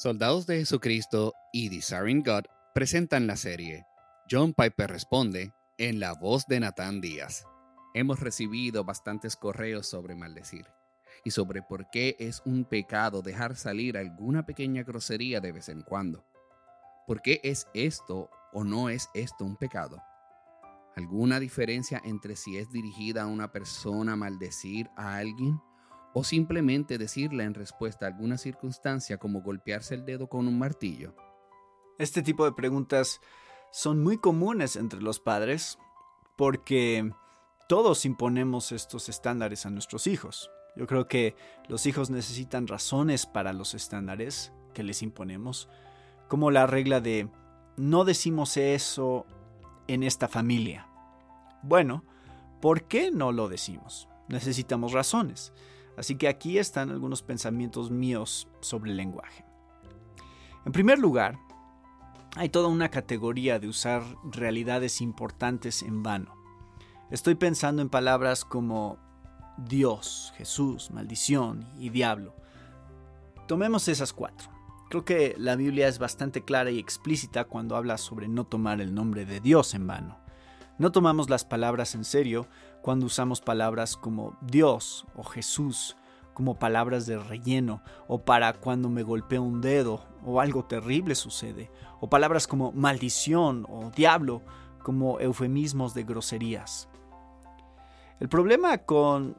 Soldados de Jesucristo y Desiring God presentan la serie John Piper responde en la voz de Nathan Díaz. Hemos recibido bastantes correos sobre maldecir y sobre por qué es un pecado dejar salir alguna pequeña grosería de vez en cuando. ¿Por qué es esto o no es esto un pecado? ¿Alguna diferencia entre si es dirigida a una persona maldecir a alguien o simplemente decirle en respuesta a alguna circunstancia como golpearse el dedo con un martillo? Este tipo de preguntas son muy comunes entre los padres porque todos imponemos estos estándares a nuestros hijos. Yo creo que los hijos necesitan razones para los estándares que les imponemos, como la regla de no decimos eso en esta familia. Bueno, ¿por qué no lo decimos? Necesitamos razones. Así que aquí están algunos pensamientos míos sobre el lenguaje. En primer lugar, hay toda una categoría de usar realidades importantes en vano. Estoy pensando en palabras como Dios, Jesús, maldición y diablo. Tomemos esas cuatro. Creo que la Biblia es bastante clara y explícita cuando habla sobre no tomar el nombre de Dios en vano. No tomamos las palabras en serio cuando usamos palabras como Dios o Jesús como palabras de relleno o para cuando me golpeo un dedo o algo terrible sucede, o palabras como maldición o diablo como eufemismos de groserías. El problema con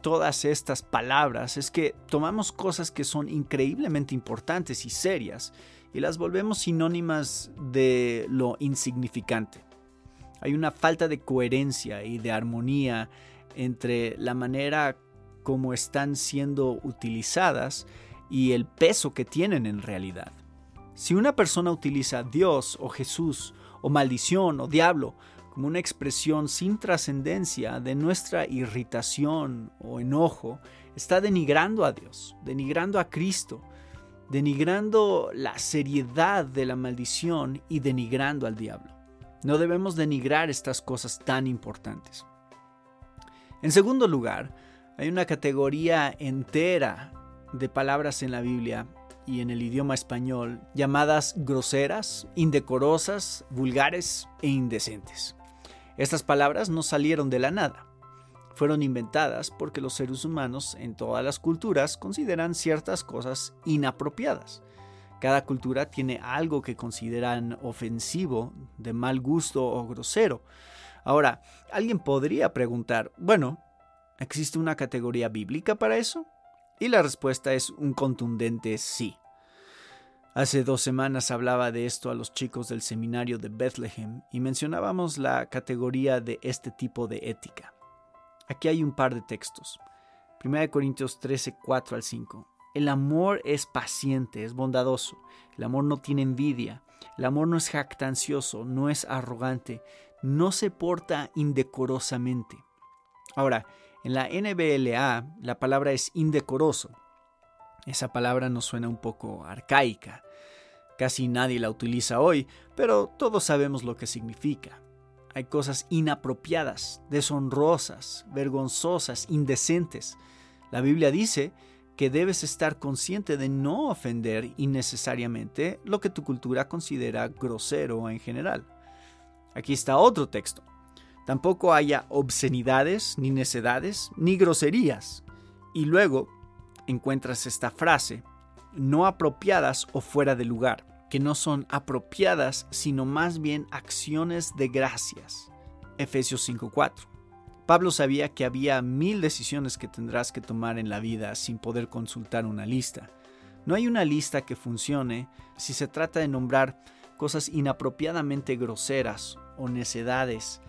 todas estas palabras es que tomamos cosas que son increíblemente importantes y serias y las volvemos sinónimas de lo insignificante. Hay una falta de coherencia y de armonía entre la manera como están siendo utilizadas y el peso que tienen en realidad. Si una persona utiliza Dios o Jesús o maldición o diablo como una expresión sin trascendencia de nuestra irritación o enojo, está denigrando a Dios, denigrando a Cristo, denigrando la seriedad de la maldición y denigrando al diablo. No debemos denigrar estas cosas tan importantes. En segundo lugar, hay una categoría entera de palabras en la Biblia y en el idioma español llamadas groseras, indecorosas, vulgares e indecentes. Estas palabras no salieron de la nada. Fueron inventadas porque los seres humanos en todas las culturas consideran ciertas cosas inapropiadas cada cultura tiene algo que consideran ofensivo, de mal gusto o grosero. Ahora, alguien podría preguntar, bueno, ¿existe una categoría bíblica para eso? Y la respuesta es un contundente sí. Hace dos semanas hablaba de esto a los chicos del seminario de Bethlehem y mencionábamos la categoría de este tipo de ética. Aquí hay un par de textos. 1 Corintios 13, 4 al 5. El amor es paciente, es bondadoso. El amor no tiene envidia. El amor no es jactancioso, no es arrogante, no se porta indecorosamente. Ahora, en la NBLA la palabra es indecoroso. Esa palabra nos suena un poco arcaica. Casi nadie la utiliza hoy, pero todos sabemos lo que significa. Hay cosas inapropiadas, deshonrosas, vergonzosas, indecentes. La Biblia dice que debes estar consciente de no ofender innecesariamente lo que tu cultura considera grosero en general. Aquí está otro texto. Tampoco haya obscenidades, ni necedades, ni groserías. Y luego encuentras esta frase, no apropiadas o fuera de lugar, que no son apropiadas, sino más bien acciones de gracias. Efesios 5.4. Pablo sabía que había mil decisiones que tendrás que tomar en la vida sin poder consultar una lista. No hay una lista que funcione si se trata de nombrar cosas inapropiadamente groseras o necedades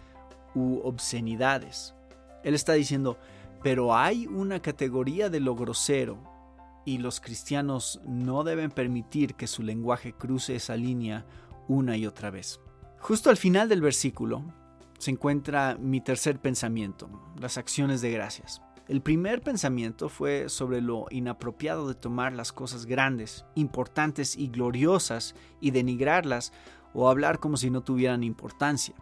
u obscenidades. Él está diciendo, pero hay una categoría de lo grosero y los cristianos no deben permitir que su lenguaje cruce esa línea una y otra vez. Justo al final del versículo, se encuentra mi tercer pensamiento, las acciones de gracias. El primer pensamiento fue sobre lo inapropiado de tomar las cosas grandes, importantes y gloriosas y denigrarlas o hablar como si no tuvieran importancia.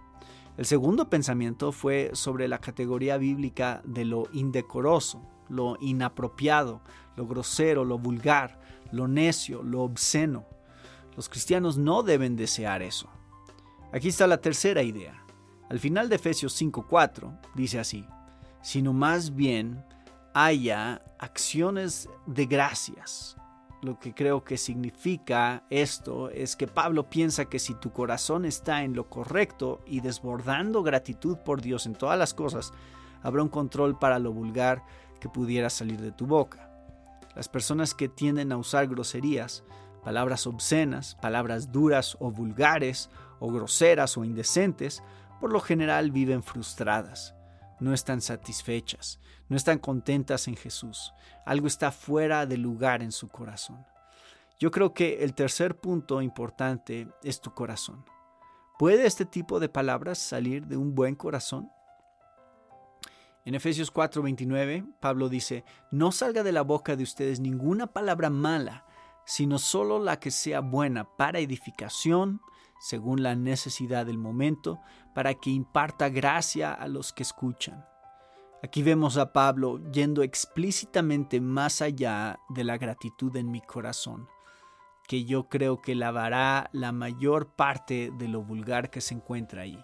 El segundo pensamiento fue sobre la categoría bíblica de lo indecoroso, lo inapropiado, lo grosero, lo vulgar, lo necio, lo obsceno. Los cristianos no deben desear eso. Aquí está la tercera idea. Al final de Efesios 5:4 dice así, sino más bien haya acciones de gracias. Lo que creo que significa esto es que Pablo piensa que si tu corazón está en lo correcto y desbordando gratitud por Dios en todas las cosas, habrá un control para lo vulgar que pudiera salir de tu boca. Las personas que tienden a usar groserías, palabras obscenas, palabras duras o vulgares, o groseras o indecentes, por lo general viven frustradas no están satisfechas, no están contentas en Jesús. Algo está fuera de lugar en su corazón. Yo creo que el tercer punto importante es tu corazón. ¿Puede este tipo de palabras salir de un buen corazón? En Efesios 4:29, Pablo dice, no salga de la boca de ustedes ninguna palabra mala, sino solo la que sea buena para edificación, según la necesidad del momento, para que imparta gracia a los que escuchan. Aquí vemos a Pablo yendo explícitamente más allá de la gratitud en mi corazón, que yo creo que lavará la mayor parte de lo vulgar que se encuentra ahí.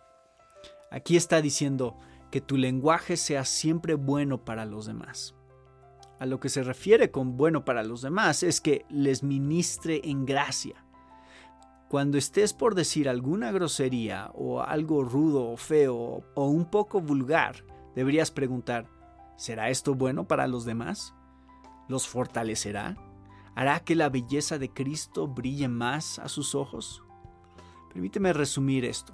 Aquí está diciendo que tu lenguaje sea siempre bueno para los demás. A lo que se refiere con bueno para los demás es que les ministre en gracia cuando estés por decir alguna grosería o algo rudo o feo o un poco vulgar, deberías preguntar, ¿será esto bueno para los demás? ¿Los fortalecerá? ¿Hará que la belleza de Cristo brille más a sus ojos? Permíteme resumir esto.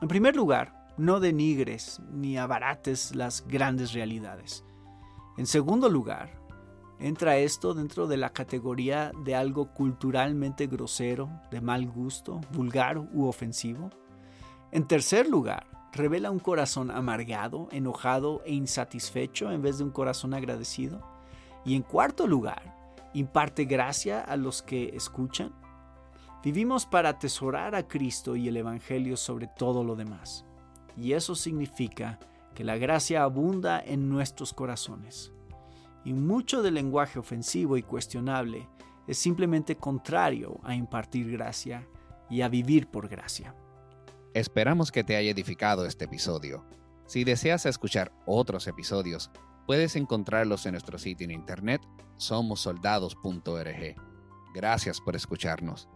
En primer lugar, no denigres ni abarates las grandes realidades. En segundo lugar, ¿Entra esto dentro de la categoría de algo culturalmente grosero, de mal gusto, vulgar u ofensivo? En tercer lugar, ¿revela un corazón amargado, enojado e insatisfecho en vez de un corazón agradecido? Y en cuarto lugar, ¿imparte gracia a los que escuchan? Vivimos para atesorar a Cristo y el Evangelio sobre todo lo demás. Y eso significa que la gracia abunda en nuestros corazones y mucho del lenguaje ofensivo y cuestionable es simplemente contrario a impartir gracia y a vivir por gracia. Esperamos que te haya edificado este episodio. Si deseas escuchar otros episodios, puedes encontrarlos en nuestro sitio en internet somosoldados.org. Gracias por escucharnos.